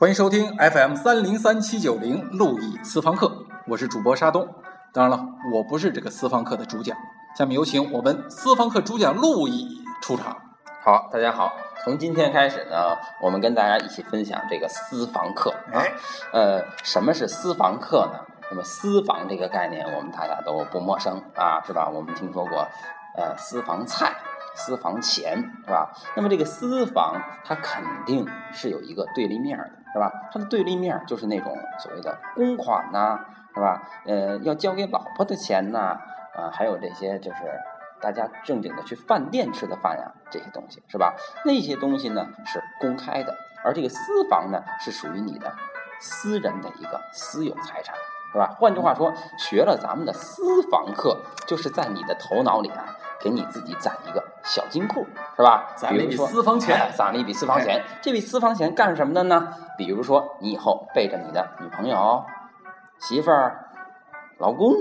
欢迎收听 FM 三零三七九零路易私房课，我是主播沙东。当然了，我不是这个私房课的主讲。下面有请我们私房课主讲路易出场。好，大家好，从今天开始呢，我们跟大家一起分享这个私房课啊。哎，呃，什么是私房课呢？那么私房这个概念，我们大家都不陌生啊，是吧？我们听说过，呃，私房菜、私房钱，是吧？那么这个私房，它肯定是有一个对立面的，是吧？它的对立面就是那种所谓的公款呐、是吧？呃，要交给老婆的钱呐、啊，还有这些就是大家正经的去饭店吃的饭呀，这些东西是吧？那些东西呢是公开的，而这个私房呢是属于你的私人的一个私有财产，是吧？换句话说，学了咱们的私房课，就是在你的头脑里啊，给你自己攒一个小金库，是吧？攒了一笔私房钱哎攒了一笔私房钱。这笔私房钱干什么的呢？比如说，你以后背着你的女朋友、媳妇儿、老公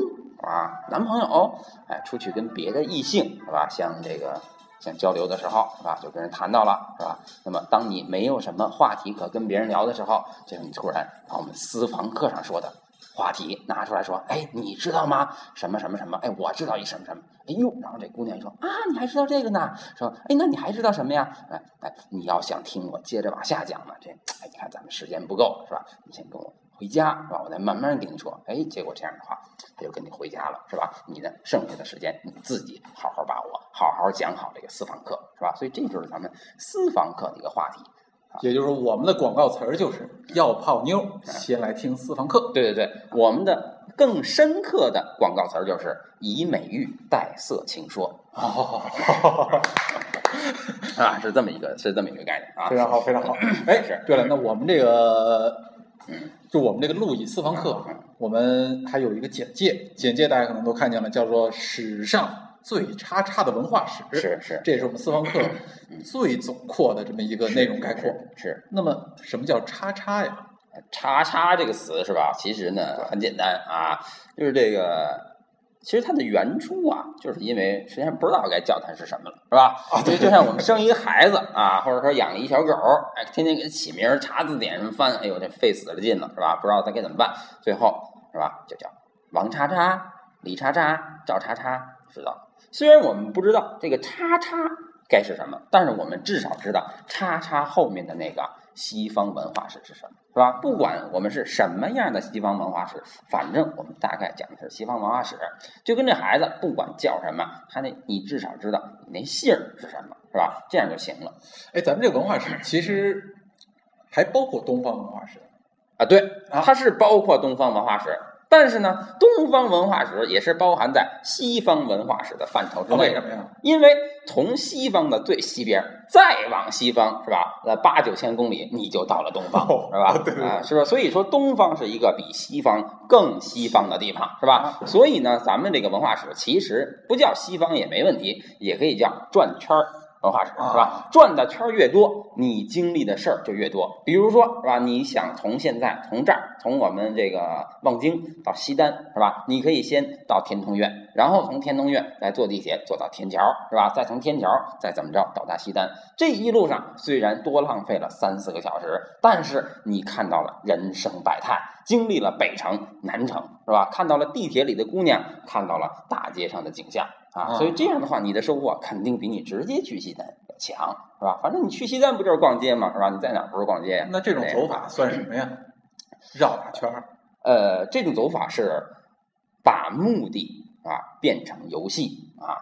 啊、男朋友，哎，出去跟别的异性是吧？像这个像交流的时候是吧？就跟人谈到了是吧？那么当你没有什么话题可跟别人聊的时候，这时候你突然把我们私房课上说的话题拿出来说，哎，你知道吗？什么什么什么？哎，我知道一什么什么。哎呦，然后这姑娘说啊，你还知道这个呢？说，哎，那你还知道什么呀？哎哎，你要想听我接着往下讲呢，这哎，你看咱们时间不够是吧？你先跟我回家是吧？我再慢慢跟你说。哎，结果这样的话，他就跟你回家了是吧？你呢，剩下的时间你自己好好把握，好好讲好这个私房课是吧？所以这就是咱们私房课的一个话题。也就是说，我们的广告词儿就是要泡妞，先来听私房课。对对对，我们的更深刻的广告词儿就是以美玉带色情说。哦，啊，是这么一个是这么一个概念啊。非常好，非常好。哎是，对了，那我们这个嗯，就我们这个路易私房课嗯，我们还有一个简介，简介大家可能都看见了，叫做“史上最叉叉的文化史”。是是这也是我们四方课最总括的这么一个内容概括。是那么，什么叫叉叉呀？叉叉这个词是吧？其实呢很简单啊，就是这个。其实它的原初啊，就是因为实际上不知道该叫它是什么了，是吧？啊所以就像我们生一个孩子啊，或者说养一小狗，哎，天天给它起名儿、查字典什么翻，哎呦，这费死了劲了，是吧？不知道它该怎么办，最后是吧，就叫王叉叉、李叉叉、赵叉叉，知道了。虽然我们不知道这个叉叉该是什么，但是我们至少知道叉叉后面的那个西方文化史是什么，是吧？不管我们是什么样的西方文化史，反正我们大概讲的是西方文化史，就跟这孩子不管叫什么，他那你至少知道你那姓是什么，是吧？这样就行了哎，咱们这个文化史其实还包括东方文化史。啊。对，啊它是包括东方文化史。但是呢，东方文化史也是包含在西方文化史的范畴之哦，为内的。什么呀？因为从西方的最西边再往西方是吧？呃，八九千公里你就到了东方，哦是吧？对对对啊，是吧？所以说东方是一个比西方更西方的地方，是吧？所以呢，咱们这个文化史其实不叫西方也没问题，也可以叫转圈儿。文化史是吧啊？转的圈儿越多，你经历的事儿就越多。比如说是吧？你想从现在从这儿从我们这个望京到西单是吧？你可以先到天通苑，然后从天通苑再坐地铁坐到天桥是吧？再从天桥再怎么着到达西单。这一路上虽然多浪费了三四个小时，但是你看到了人生百态，经历了北城、南城是吧？看到了地铁里的姑娘，看到了大街上的景象啊！啊所以这样的话，你的收获肯定比你直接去西单要强是吧？反正你去西单不就是逛街嘛是吧？你在哪儿不是逛街呀？那这种走法算什么呀？绕大圈儿。呃，这种走法是把目的啊变成游戏啊，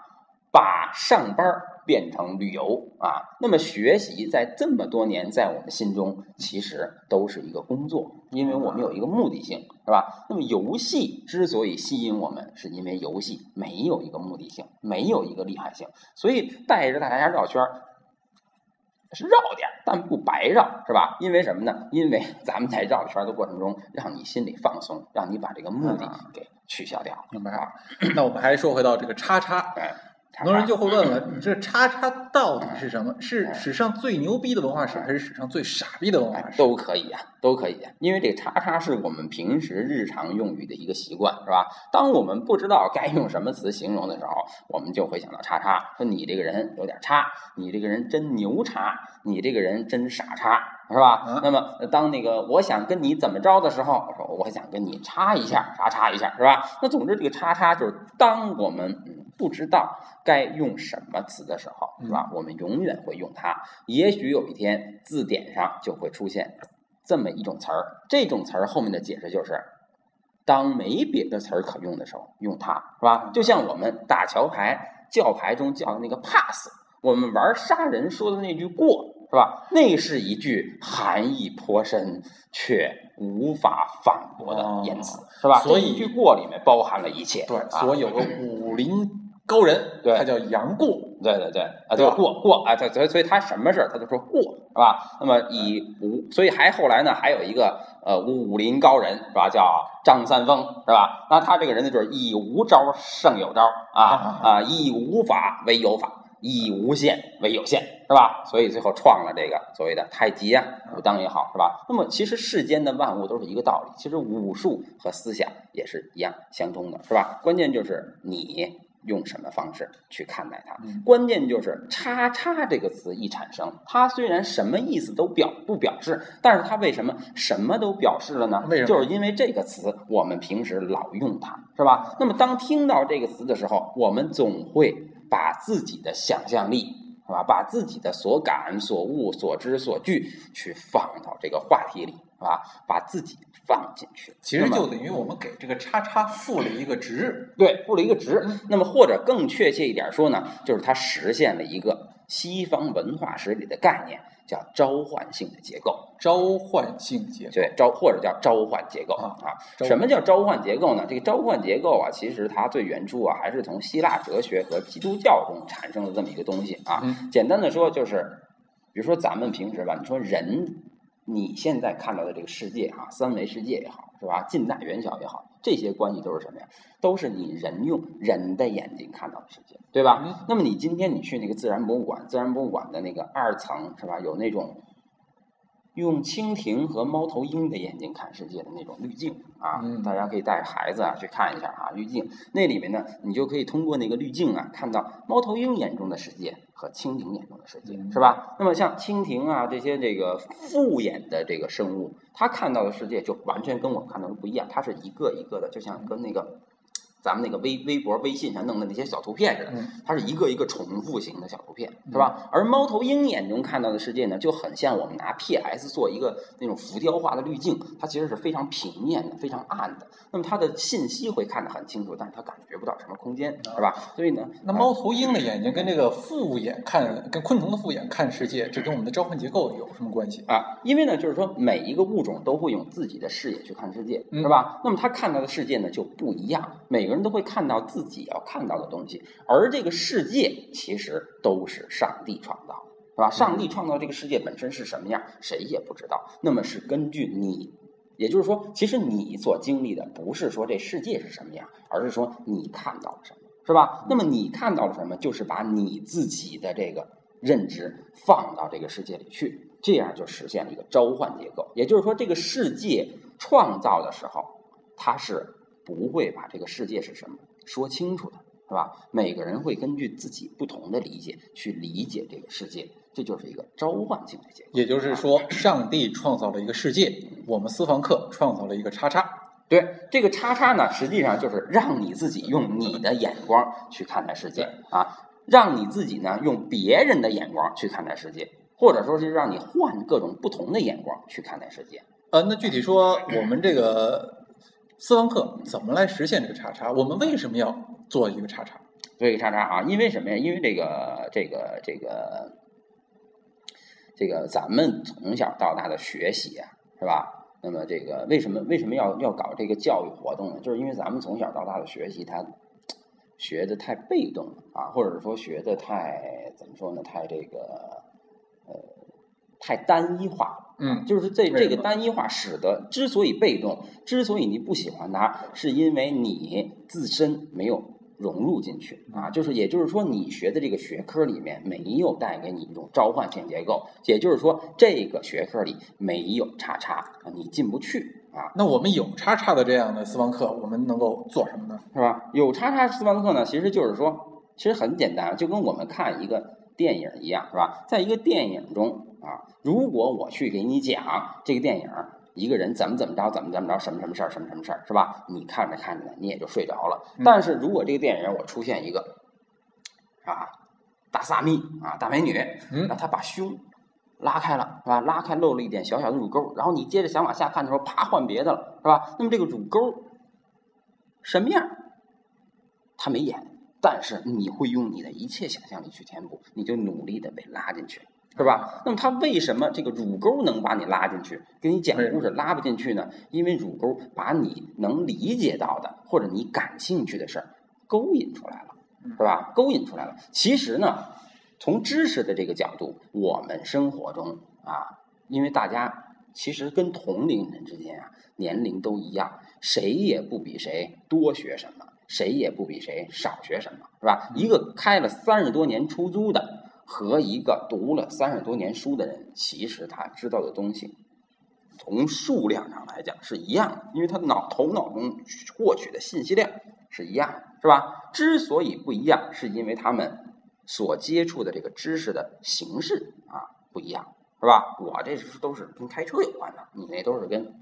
把上班儿变成旅游啊。那么学习在这么多年，在我们心中其实都是一个工作，因为我们有一个目的性，是吧？那么游戏之所以吸引我们，是因为游戏没有一个目的性，没有一个厉害性，所以带着大家绕圈儿。是绕点儿，但不白绕，是吧？因为什么呢？因为咱们在绕圈的过程中，让你心里放松，让你把这个目的给取消掉。明白啊？那我们还说回到这个叉叉，哎，很多人就会问了：你这叉叉到底是什么？是史上最牛逼的文化史，还是史上最傻逼的文化哎史？都可以啊、都可以呀、因为这叉叉是我们平时日常用语的一个习惯，是吧？当我们不知道该用什么词形容的时候，我们就会想到叉叉，说你这个人有点叉，你这个人真牛叉，你这个人真傻叉，是吧？嗯那么呃当那个我想跟你怎么着的时候，我说我想跟你叉一下，叉叉一下，是吧？那总之这个叉叉就是当我们嗯不知道该用什么词的时候，是吧？我们永远会用它。也许有一天字典上就会出现这么一种词儿，这种词儿后面的解释就是。当没别的词儿可用的时候，用它是吧？就像我们打桥牌、叫牌中叫的那个 pass，我们玩杀人说的那句过是吧？那是一句含义颇深却无法反驳的言辞，是吧？所以一句过里面包含了一切。对，啊所以有个武林高人，对他叫杨过。对对对，啊，对过过啊，对，所以所以他什么事儿他就说过，是吧？那么以武，所以还后来呢，还有一个呃武林高人是吧，叫张三丰是吧？那他这个人呢，就是以无招胜有招啊啊，以无法为有法，以无限为有限，是吧？所以最后创了这个所谓的太极啊、武当也好，是吧？那么其实世间的万物都是一个道理，其实武术和思想也是一样相通的，是吧？关键就是你。用什么方式去看待它？嗯关键就是“叉叉”这个词一产生，它虽然什么意思都表不表示，但是它为什么什么都表示了呢？为什么就是因为这个词我们平时老用它，是吧？那么当听到这个词的时候，我们总会把自己的想象力，是吧？把自己的所感、所悟、所知、所惧去放到这个话题里，是吧？把自己放进去。其实就等于我们给这个叉叉赋了一个值。对，赋了一个值嗯。那么或者更确切一点说呢，就是它实现了一个西方文化史里的概念，叫召唤性的结构。召唤性结构。对，召或者叫召唤结构啊啊。什么叫召唤结构呢？这个召唤结构啊，其实它最原初啊，还是从希腊哲学和基督教中产生的这么一个东西啊。嗯简单的说，就是比如说咱们平时吧，你说人，你现在看到的这个世界啊，三维世界也好，是吧？近大远小也好，这些关系都是什么呀？都是你人用人的眼睛看到的世界，对吧？嗯那么你今天你去那个自然博物馆，自然博物馆的那个二层是吧？有那种用蜻蜓和猫头鹰的眼睛看世界的那种滤镜啊，嗯大家可以带着孩子啊去看一下啊，滤镜那里面呢，你就可以通过那个滤镜啊，看到猫头鹰眼中的世界和蜻蜓眼中的世界，嗯是吧？那么像蜻蜓啊这些这个复眼的这个生物，它看到的世界就完全跟我们看到的不一样，它是一个一个的，就像跟那个。咱们那个微微博、微信上弄的那些小图片似的，嗯它是一个一个重复型的小图片，是吧？而猫头鹰眼中看到的世界呢，就很像我们拿 PS 做一个那种浮雕化的滤镜，它其实是非常平面的、非常暗的。那么它的信息会看得很清楚，但是它感觉不到什么空间，是吧？所以呢，那猫头鹰的眼睛跟这个复眼看，跟昆虫的复眼看世界，这跟我们的召唤结构有什么关系？啊，因为呢，就是说每一个物种都会用自己的视野去看世界，嗯是吧？那么它看到的世界呢就不一样，每个人都会看到自己要看到的东西，而这个世界其实都是上帝创造的，是吧？上帝创造这个世界本身是什么样，谁也不知道，那么是根据你。也就是说，其实你所经历的不是说这世界是什么样，而是说你看到了什么，是吧？那么你看到了什么，就是把你自己的这个认知放到这个世界里去，这样就实现了一个召唤结构。也就是说，这个世界创造的时候，它是不会把这个世界是什么说清楚的，是吧？每个人会根据自己不同的理解去理解这个世界，这就是一个召唤性的结构。也就是说，上帝创造了一个世界，我们私房课创造了一个叉叉。对这个叉叉呢，实际上就是让你自己用你的眼光去看待世界啊，让你自己呢用别人的眼光去看待世界，或者说是让你换各种不同的眼光去看待世界。呃，那具体说，我们这个私房课怎么来实现这个叉叉？我们为什么要做一个叉叉？做一个叉叉啊，因为什么呀？因为这个这个这个这个咱们从小到大的学习啊，是吧？那么这个为什么为什么要要搞这个教育活动呢？就是因为咱们从小到大的学习，它学的太被动了啊，或者说学的太怎么说呢？太这个呃太单一化了。嗯就是这这个单一化使得之所以被动，之所以你不喜欢它，是因为你自身没有融入进去啊。就是也就是说，你学的这个学科里面没有带给你一种召唤性结构，也就是说，这个学科里没有叉叉，啊你进不去啊。那我们有叉叉的这样的私房课，我们能够做什么呢？是吧？有叉叉私房课呢，其实就是说，其实很简单，就跟我们看一个电影一样，是吧？在一个电影中啊，如果我去给你讲这个电影，一个人怎么怎么着，怎么怎么着，什么什么事儿，什么什么事儿，是吧？你看着看着，你也就睡着了。但是如果这个电影我出现一个啊大萨蜜啊大美女，嗯那她把胸拉开了，是吧？拉开露了一点小小的乳沟，然后你接着想往下看的时候，啪换别的了，是吧？那么这个乳沟什么样儿？他没演，但是你会用你的一切想象力去填补，你就努力的被拉进去，是吧？那么他为什么这个乳沟能把你拉进去，给你讲故事拉不进去呢？因为乳沟把你能理解到的或者你感兴趣的事儿勾引出来了，是吧？勾引出来了。其实呢，从知识的这个角度，我们生活中啊，因为大家其实跟同龄人之间啊，年龄都一样，谁也不比谁多学什么，谁也不比谁少学什么，是吧？一个开了三十多年出租的和一个读了三十多年书的人，其实他知道的东西。从数量上来讲是一样的，因为他脑头脑中获取的信息量是一样的，是吧？之所以不一样，是因为他们所接触的这个知识的形式啊不一样，是吧？我这是都是跟开车有关的，你那都是跟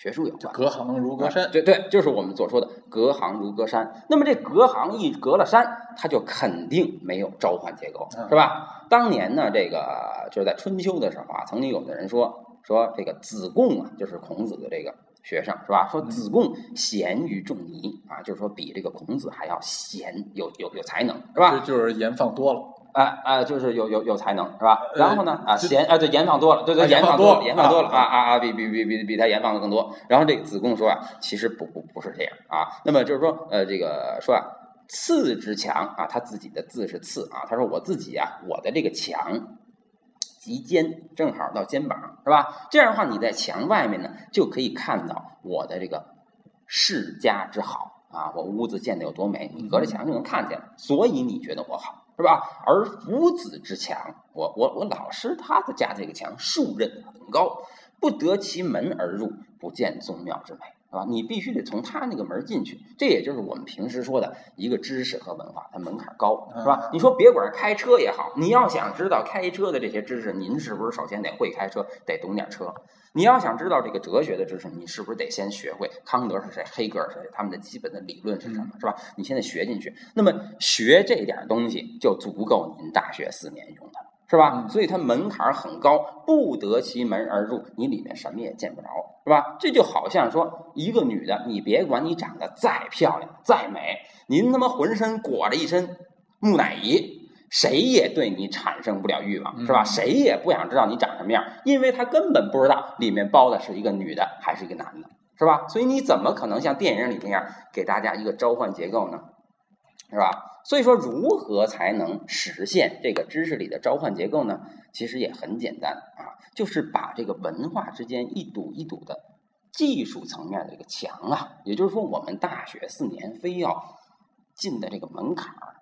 学术有关。隔行如隔山。对对，就是我们所说的隔行如隔山。那么这隔行一隔了山，它就肯定没有召唤结构，嗯是吧？当年呢，这个就是在春秋的时候啊，曾经有的人说说这个子贡啊，就是孔子的这个学生，是吧？说子贡贤于仲尼啊，就是说比这个孔子还要贤，有有有才能，是吧？就就是盐放多了。哎哎，就是有有有才能是吧？然后呢啊，就盐啊对盐放多了，对对啊盐盐放多了放多了，盐放多了啊啊啊啊，比比比比比他盐放的更多。然后这个子贡说啊，其实不不不是这样啊。那么就是说呃这个说啊，次之强啊，他自己的字是次啊，他说我自己啊，我的这个强。及肩正好到肩膀，是吧？这样的话，你在墙外面呢，就可以看到我的这个世家之好啊，我屋子建的有多美，你隔着墙就能看见了，所以你觉得我好，是吧？而夫子之强，我我我老师他的家这个墙树刃很高，不得其门而入，不见宗庙之美，是吧？你必须得从他那个门进去，这也就是我们平时说的一个知识和文化，它门槛高，是吧？你说别管是开车也好，你要想知道开车的这些知识，您是不是首先得会开车，得懂点车？你要想知道这个哲学的知识，你是不是得先学会康德是谁，黑格尔是谁，他们的基本的理论是什么，是吧？你现在学进去，那么学这点东西就足够您大学四年用的了。是吧？嗯所以它门槛很高，不得其门而入，你里面什么也见不着，是吧？这就好像说一个女的，你别管你长得再漂亮、再美，您他妈浑身裹着一身木乃伊，谁也对你产生不了欲望，是吧？嗯谁也不想知道你长什么样，因为他根本不知道里面包的是一个女的还是一个男的，是吧？所以你怎么可能像电影里那样给大家一个召唤结构呢？是吧？所以说，如何才能实现这个知识里的召唤结构呢？其实也很简单啊，就是把这个文化之间一堵一堵的技术层面的这个墙啊，也就是说，我们大学四年非要进的这个门槛儿，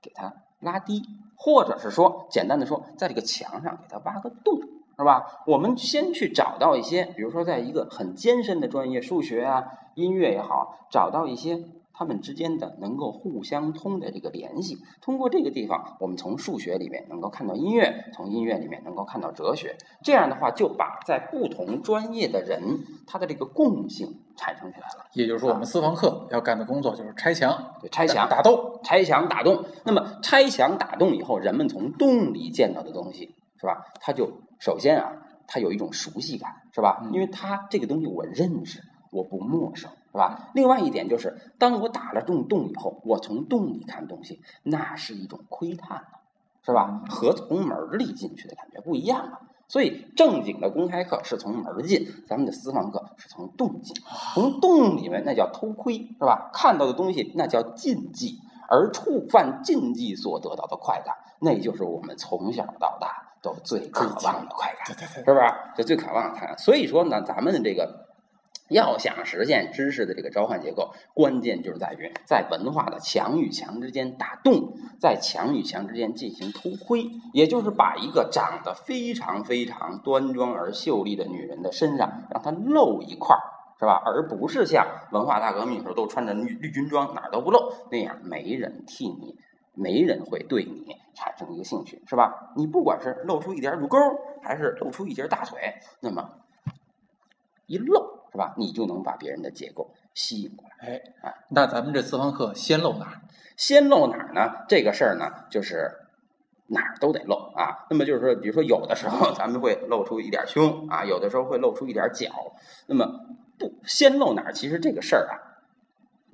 给它拉低，或者是说，简单的说，在这个墙上给它挖个洞，是吧？我们先去找到一些，比如说，在一个很艰深的专业，数学啊、音乐也好，找到一些。他们之间的能够互相通的这个联系，通过这个地方，我们从数学里面能够看到音乐，从音乐里面能够看到哲学。这样的话，就把在不同专业的人他的这个共性产生起来了。也就是说，我们私房课要干的工作就是拆墙、对，拆墙、打洞。拆墙打洞。那么拆墙打洞以后，人们从洞里见到的东西，是吧？他就首先啊，他有一种熟悉感，是吧？嗯因为他这个东西我认识，我不陌生，是吧？另外一点就是，当我打了这种洞以后，我从洞里看东西，那是一种窥探呢，是吧？和从门儿里进去的感觉不一样啊。所以正经的公开课是从门儿进，咱们的私房课是从洞进，从洞里面那叫偷窥，是吧？看到的东西那叫禁忌，而触犯禁忌所得到的快感，那就是我们从小到大都最渴望的快感。是不是？这最渴望的快感。所以说呢，咱们的这个要想实现知识的这个召唤结构，关键就是在于在文化的墙与墙之间打洞，在墙与墙之间进行偷窥，也就是把一个长得非常非常端庄而秀丽的女人的身上，让她露一块儿。是吧？而不是像文化大革命时候都穿着绿绿军装，哪儿都不露那样，没人替你没人会对你产生一个兴趣，是吧？你不管是露出一点乳沟，还是露出一截大腿，那么一露，是吧？你就能把别人的结构吸引过来。哎啊，那咱们这私房课先露哪儿？先露哪儿呢？这个事儿呢，就是哪儿都得露啊。那么就是说，比如说有的时候咱们会露出一点胸啊，有的时候会露出一点脚。那么不先露哪儿，其实这个事儿啊，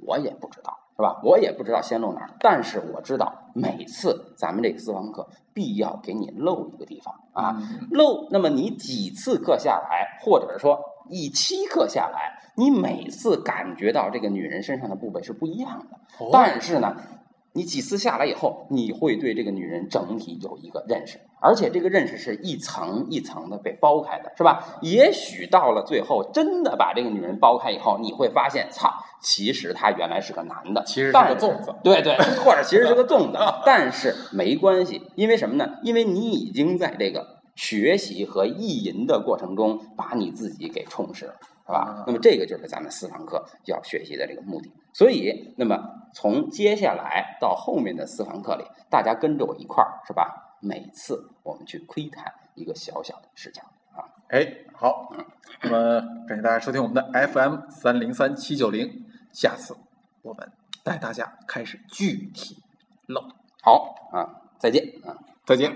我也不知道，是吧？我也不知道先露哪儿，但是我知道每次咱们这个私房课必要给你露一个地方啊。露，那么你几次课下来，或者是说一期课下来，你每次感觉到这个女人身上的部位是不一样的。哦但是呢，你几次下来以后，你会对这个女人整体有一个认识，而且这个认识是一层一层的被剥开的，是吧？也许到了最后，真的把这个女人剥开以后，你会发现，操，其实她原来是个男的，其实是个粽子。对对，或者其实是个粽子，但是没关系，因为什么呢？因为你已经在这个学习和意淫的过程中，把你自己给充实了，是吧啊？那么这个就是咱们私房课要学习的这个目的。所以，那么从接下来到后面的私房课里，大家跟着我一块儿，是吧？每次我们去窥探一个小小的视角啊。哎，好，那么感谢大家收听我们的 FM 三零三七九零，下次我们带大家开始具体唠，好啊，再见啊。再见。